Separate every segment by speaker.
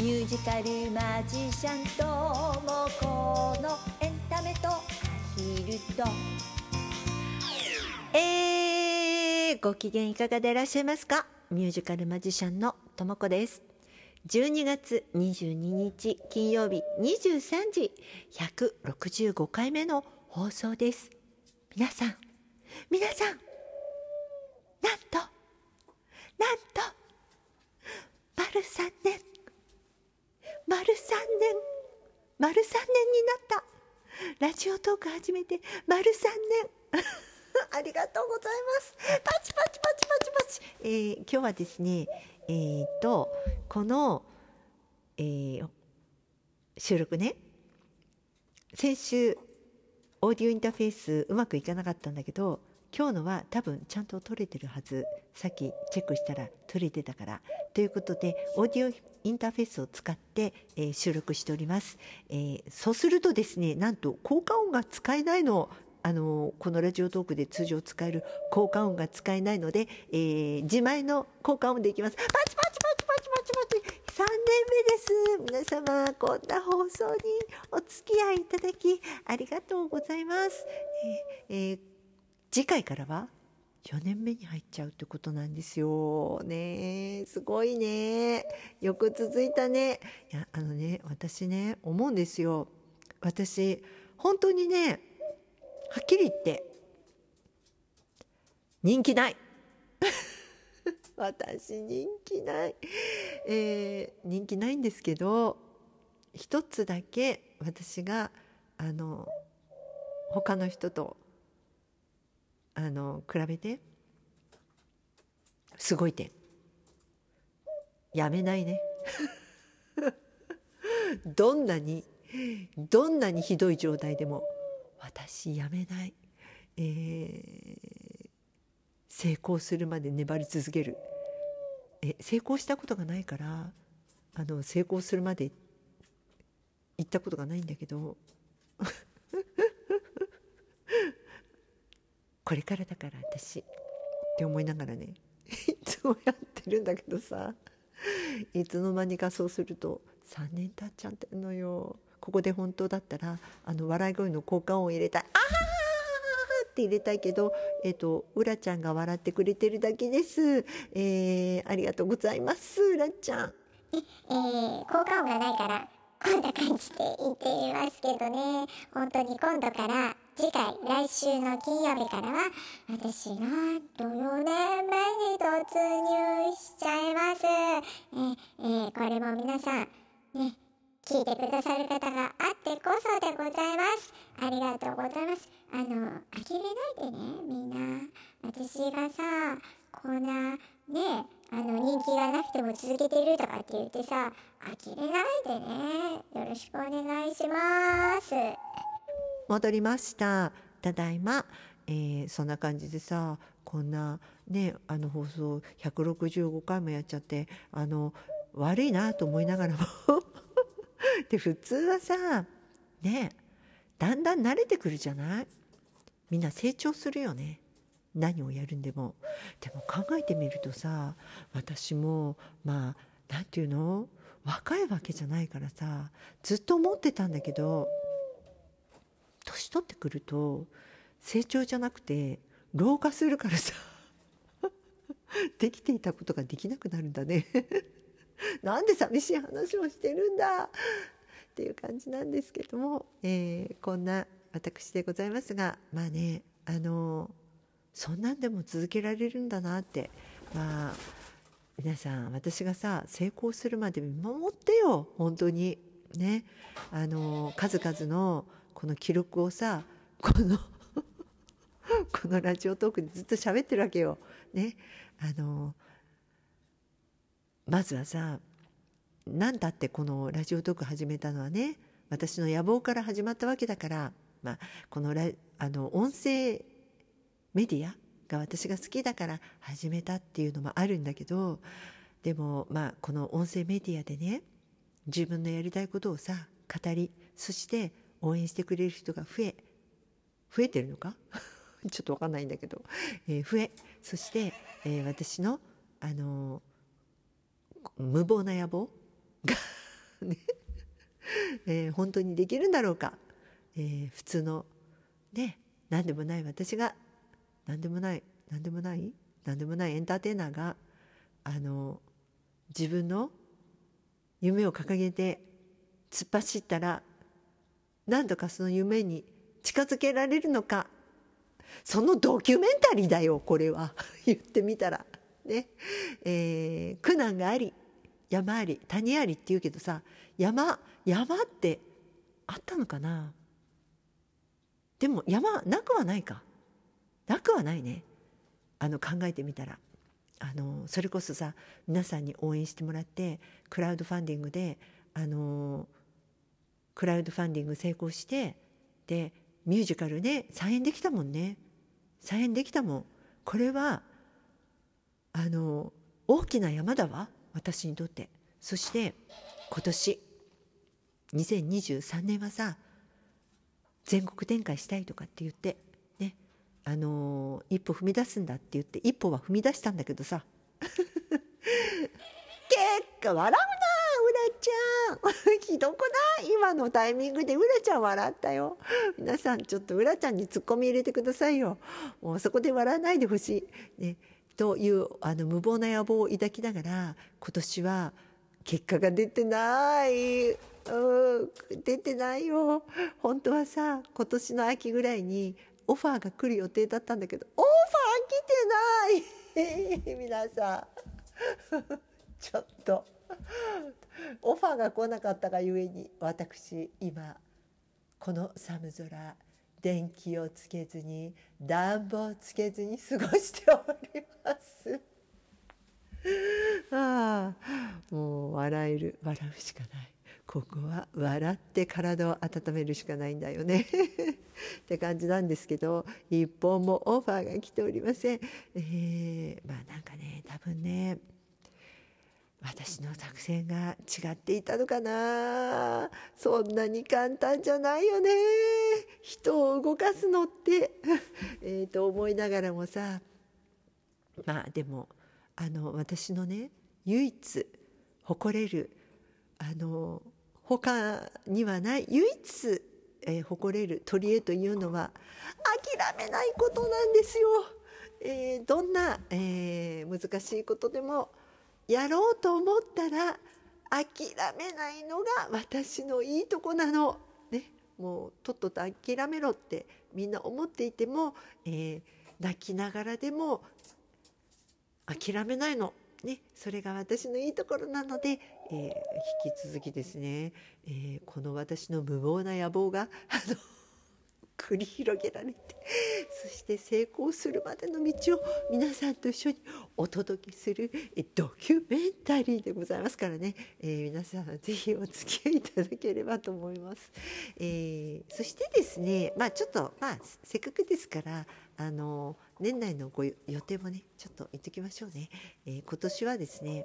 Speaker 1: ミュージカルマジシャンともこのエンタメとアヒルと。えー、ご機嫌いかがでいらっしゃいますか？ミュージカルマジシャンのともこです。12月22日金曜日23時165回目の放送です。皆さん皆さんなんとなんと丸3年丸3年。丸3年になった。ラジオトーク始めて丸3年。ありがとうございます。パチパチパチパチパチ、えー、今日はですねえー、とこの、えー、収録ね。先週オーディオインターフェースうまくいかなかったんだけど今日のは多分ちゃんと撮れてるはず。さっきチェックしたら撮れてたから。ということでオーディオインターフェースを使って、えー、収録しております、えー、そうするとですねなんと効果音が使えないのあのこのラジオトークで通常使える効果音が使えないので、えー、自前の効果音でいきます。パチパチパチパチパチパチ3年目です。皆様こんな放送にお付き合いいただきありがとうございます、えーえー、次回からは4年目に入っちゃうってことなんですよ。ねすごいね。よく続いたね。いやあのね私ね思うんですよ。私本当にねはっきり言って人気ない。私人気ない、えー、人気ないんですけど一つだけ私があの他の人とあの比べて。すごい点。やめないね。どんなにどんなにひどい状態でも私やめない、えー、成功するまで粘り続ける。え成功したことがないからあの成功するまで行ったことがないんだけどこれからだから私って思いながらねいつもやってるんだけどさいつの間にかそうすると3年経っちゃってるのよ。ここで本当だったらあの笑い声の効果音を入れたい「あははって入れたいけど、えっ、ー、と、うらちゃんが笑ってくれてるだけです。えー、ありがとうございます、うらちゃん。
Speaker 2: え、えー、効果音がないから、こんな感じで言っていますけどね。本当に今度から、次回、来週の金曜日からは、私が土曜年目に突入しちゃいます。え、えー、これも皆さん、ね、聞いてくださる方があってこそでございます。ありがとうございます。あの、呆れないでね、みんな。私がさ、こんな、ね、あの、人気がなくても続けてるとかって言ってさ、呆れないでね。よろしくお願いします。
Speaker 1: 戻りました。ただいま。えー、そんな感じでさこんなねあの放送165回もやっちゃってあの悪いなと思いながらも。で普通はさねだんだん慣れてくるじゃない？みんな成長するよね。何をやるんでも。でも考えてみるとさ私もまあ何て言うの？若いわけじゃないからさずっと思ってたんだけど年取ってくると成長じゃなくて老化するからさ。できていたことができなくなるんだね。なんで寂しい話をしてるんだ。っていう感じなんですけども、えー、こんな私でございますがまあねあのそんなんでも続けられるんだなってまあ皆さん私がさ成功するまで見守ってよ。本当に。ね。あの数々のこの記録をさ この このラジオトークでずっと喋ってるわけよ。ねあのまずはさ何だってこのラジオトーク始めたのはね私の野望から始まったわけだから、まあ、このラあの音声メディアが私が好きだから始めたっていうのもあるんだけどでもまあこの音声メディアでね自分のやりたいことをさ語りそして応援してくれる人が増え増えてるのか？ちょっと分かんないんだけど、えー、増えそして、えー、私のあの無謀な野望？がね。えー、本当にできるんだろうか、えー、普通のね何でもない。私が何でもない何でもない？何でもないエンターテイナーがあの自分の夢を掲げて突っ走ったら何とかその夢に近づけられるのか。そのドキュメンタリーだよこれは。言ってみたら。ね。えー、苦難があり山あり谷ありって言うけどさ山山ってあったのかな？でも山なくはないか。なくはないね。あの考えてみたら。あのそれこそさ皆さんに応援してもらってクラウドファンディングであのクラウドファンディング成功してでミュージカルで再演できたもんね。再演できたもん。これはあの大きな山だわ。私にとって。そして今年2023年はさ全国展開したいとかって言ってねあの、一歩踏み出すんだって言って一歩は踏み出したんだけどさ。結果笑うなうらちゃん。ひどくない？今のタイミングでうらちゃん笑ったよ。皆さんちょっとうらちゃんにツッコミ入れてくださいよ。もうそこで笑わないでほしい、ね、というあの無謀な野望を抱きながら今年は結果が出てない。うん。出てないよ。本当はさ今年の秋ぐらいにオファーが来る予定だったんだけどオファー来てない！皆さん。ちょっと。オファーが来なかったがゆえに私今この寒空電気をつけずに暖房つけずに過ごしております。ああもう笑える笑うしかない。ここは笑って体を温めるしかないんだよね。って感じなんですけど一本もオファーが来ておりません。えー、まあなんかね多分ね私の作戦が違っていたのかな？そんなに簡単じゃないよね。人を動かすのって。えと思いながらもさ。まあでもあの私のね唯一誇れるあの他にはない唯一、えー、誇れる取り柄というのは諦めないことなんですよ。えー、どんな、えー、難しいことでもやろうと思ったら諦めないのが私のいいとこなの。ね、もうとっとと諦めろってみんな思っていても、えー、泣きながらでも諦めないの。ね、それが私のいいところなので、えー、引き続きですね、えー、この私の無謀な野望があの繰り広げられてそして成功するまでの道を皆さんと一緒にお届けするドキュメンタリーでございますからね、えー、皆さん是非お付き合いいただければと思います。えー、そしてですねまあちょっとまあせっかくですからあの年内のご予定もねちょっと言ってきましょうね、えー、今年はですね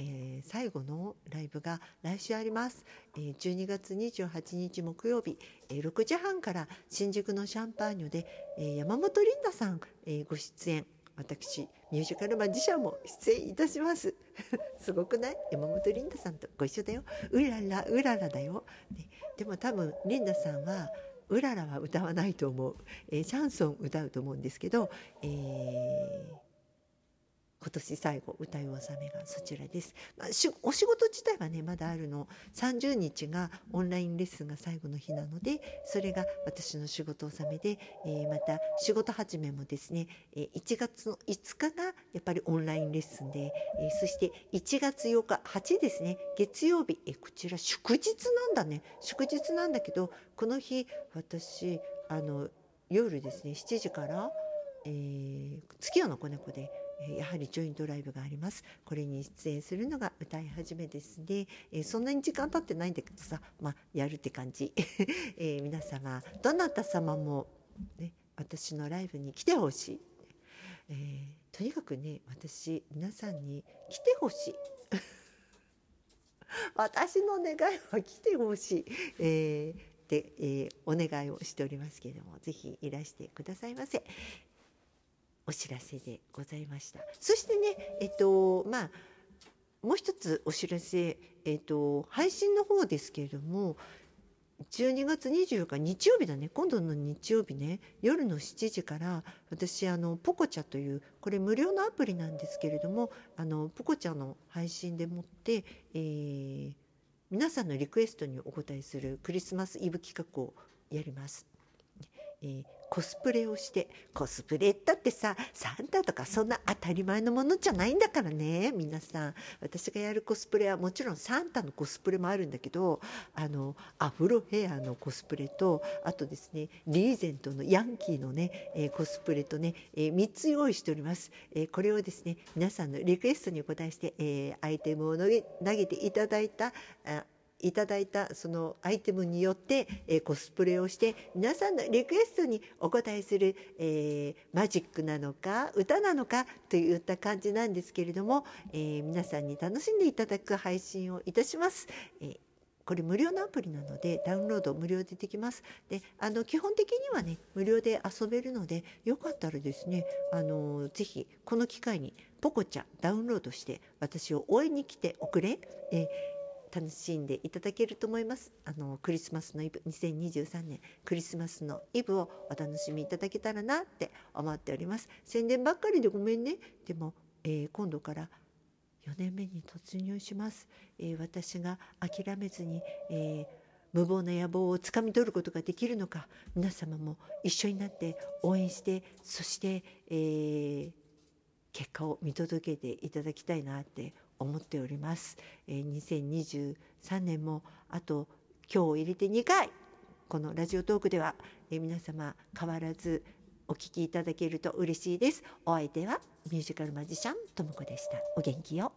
Speaker 1: えー、最後のライブが来週あります、えー、12月28日木曜日、えー、6時半から新宿のシャンパーニュで、えー、山本リンダさん、えー、ご出演。私ミュージカルマジシャンも出演いたします。すごくない？山本リンダさんとご一緒だよ。うららうららだよ、ね、でも多分リンダさんはうららは歌わないと思う、えー、シャンソン歌うと思うんですけど、えー今年最後歌い納めがそちらです、まあ、お仕事自体はねまだあるの。30日がオンラインレッスンが最後の日なのでそれが私の仕事納めで、えー、また仕事始めもですね、えー、1月の5日がやっぱりオンラインレッスンで、えー、そして1月8日8ですね。月曜日、えー、こちら祝日なんだね。祝日なんだけどこの日私あの夜ですね7時から、えー、月夜の子猫でやはりジョイントライブがあります。これに出演するのが歌い始めですね、えー、そんなに時間経ってないんだけどさまあやるって感じ、えー、皆様どなた様も、ね、私のライブに来てほしい、えー、とにかくね私皆さんに来てほしい。私の願いは来てほしい、えーで、えー、お願いをしておりますけれどもぜひいらしてくださいませ。お知らせでございました。そしてねえっとまあもう一つお知らせ、えーと、配信の方ですけれども12月24日日曜日だね。今度の日曜日ね。夜の7時から私あのポコチャというこれ無料のアプリなんですけれどもあのポコチャの配信でもって、えー、皆さんのリクエストにお答えするクリスマスイブ企画をやります。えーコスプレをしてコスプレだってさサンタとかそんな当たり前のものじゃないんだからね。皆さん私がやるコスプレはもちろんサンタのコスプレもあるんだけどあのアフロヘアのコスプレとあとですねリーゼントのヤンキーのね、えー、コスプレとね、えー、3つ用意しております、えー、これをですね皆さんのリクエストにお答えして、えアイテムを投げ投げていただいたあいただいたそのアイテムによって、えー、コスプレをして皆さんのリクエストにお答えする、えー、マジックなのか歌なのかといった感じなんですけれども、えー、皆さんに楽しんでいただく配信をいたします。えこれ無料のアプリなのでダウンロード無料でできます。で、あの基本的にはね無料で遊べるのでよかったらですね、あのぜひこの機会にポコちゃんダウンロードして私を応援に来ておくれ。え楽しんでいただけると思います。あのクリスマスのイブ2023年クリスマスのイブをお楽しみいただけたらなって思っております。宣伝ばっかりでごめんね。でも、えー、今度から4年目に突入します、えー、私が諦めずに、えー、無謀な野望をつかみ取ることができるのか皆様も一緒になって応援してそして、えー、結果を見届けていただきたいなって思っております。えー、2023年もあと今日を入れて2回このラジオトークでは、え、皆様変わらずお聞きいただけると嬉しいです。お相手はミュージカルマジシャンともこでした。お元気よ。